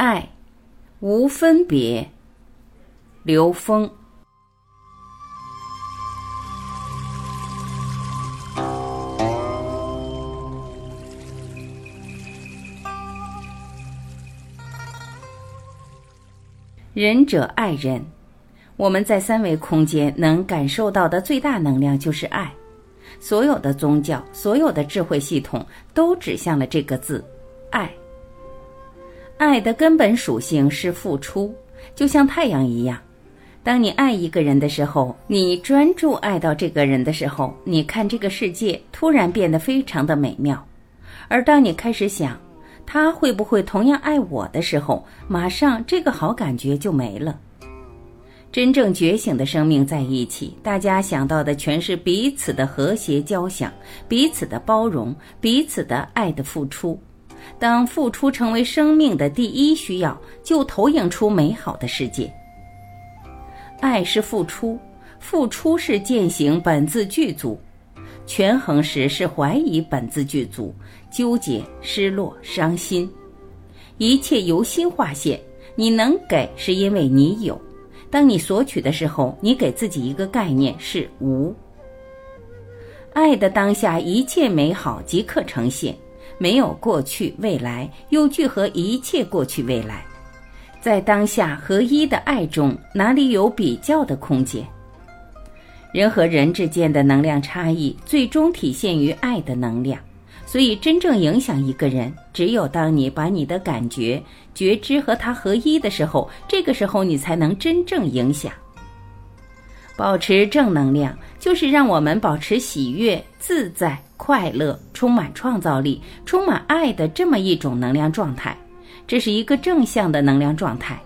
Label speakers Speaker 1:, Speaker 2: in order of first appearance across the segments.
Speaker 1: 爱，无分别。刘峰。仁者爱人，我们在三维空间能感受到的最大能量就是爱。所有的宗教，所有的智慧系统，都指向了这个字——爱。爱的根本属性是付出，就像太阳一样。当你爱一个人的时候，你专注爱到这个人的时候，你看这个世界突然变得非常的美妙。而当你开始想他会不会同样爱我的时候，马上这个好感觉就没了。真正觉醒的生命在一起，大家想到的全是彼此的和谐交响，彼此的包容，彼此的爱的付出。当付出成为生命的第一需要，就投影出美好的世界。爱是付出，付出是践行本自具足，权衡时是怀疑本自具足，纠结、失落、伤心，一切由心化现。你能给，是因为你有；当你索取的时候，你给自己一个概念是无。爱的当下，一切美好即刻呈现。没有过去、未来，又聚合一切过去、未来，在当下合一的爱中，哪里有比较的空间？人和人之间的能量差异，最终体现于爱的能量。所以，真正影响一个人，只有当你把你的感觉、觉知和他合一的时候，这个时候你才能真正影响。保持正能量，就是让我们保持喜悦、自在。快乐、充满创造力、充满爱的这么一种能量状态，这是一个正向的能量状态。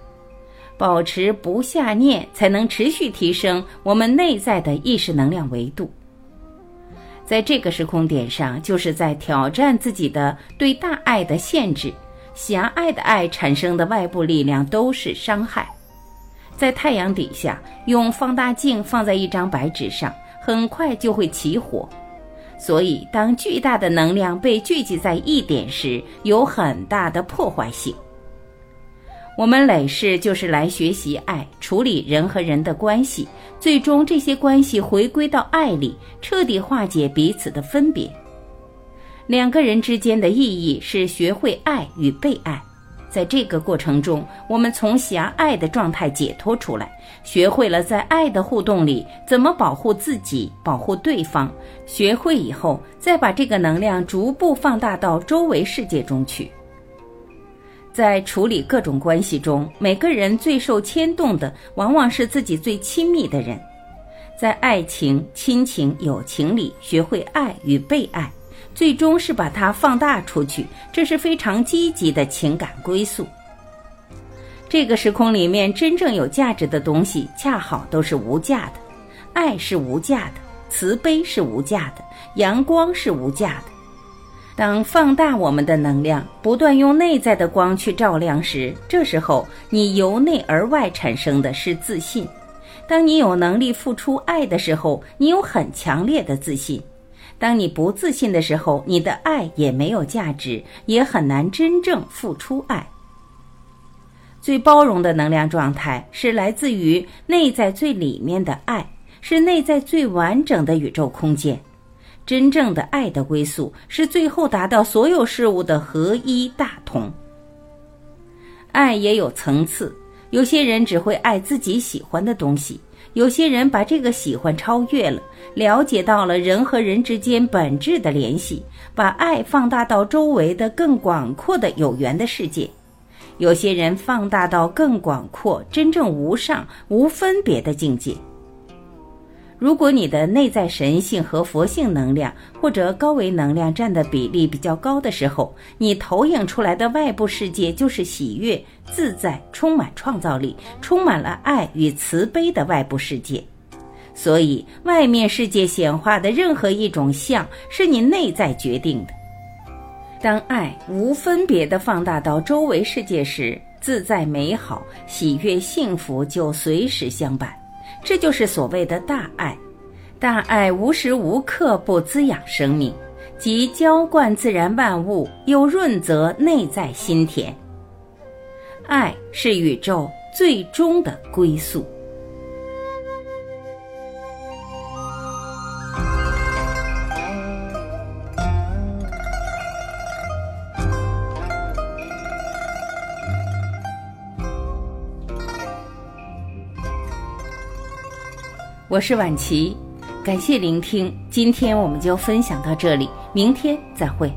Speaker 1: 保持不下念，才能持续提升我们内在的意识能量维度。在这个时空点上，就是在挑战自己的对大爱的限制。狭隘的爱产生的外部力量都是伤害。在太阳底下，用放大镜放在一张白纸上，很快就会起火。所以，当巨大的能量被聚集在一点时，有很大的破坏性。我们累世就是来学习爱，处理人和人的关系，最终这些关系回归到爱里，彻底化解彼此的分别。两个人之间的意义是学会爱与被爱。在这个过程中，我们从狭隘的状态解脱出来，学会了在爱的互动里怎么保护自己、保护对方。学会以后，再把这个能量逐步放大到周围世界中去。在处理各种关系中，每个人最受牵动的往往是自己最亲密的人。在爱情、亲情、友情里，学会爱与被爱。最终是把它放大出去，这是非常积极的情感归宿。这个时空里面真正有价值的东西，恰好都是无价的。爱是无价的，慈悲是无价的，阳光是无价的。当放大我们的能量，不断用内在的光去照亮时，这时候你由内而外产生的是自信。当你有能力付出爱的时候，你有很强烈的自信。当你不自信的时候，你的爱也没有价值，也很难真正付出爱。最包容的能量状态是来自于内在最里面的爱，是内在最完整的宇宙空间。真正的爱的归宿是最后达到所有事物的合一大同。爱也有层次，有些人只会爱自己喜欢的东西。有些人把这个喜欢超越了，了解到了人和人之间本质的联系，把爱放大到周围的更广阔的有缘的世界。有些人放大到更广阔、真正无上、无分别的境界。如果你的内在神性和佛性能量或者高维能量占的比例比较高的时候，你投影出来的外部世界就是喜悦、自在、充满创造力、充满了爱与慈悲的外部世界。所以，外面世界显化的任何一种相，是你内在决定的。当爱无分别的放大到周围世界时，自在、美好、喜悦、幸福就随时相伴。这就是所谓的大爱，大爱无时无刻不滋养生命，即浇灌自然万物，又润泽内在心田。爱是宇宙最终的归宿。我是婉琪，感谢聆听，今天我们就分享到这里，明天再会。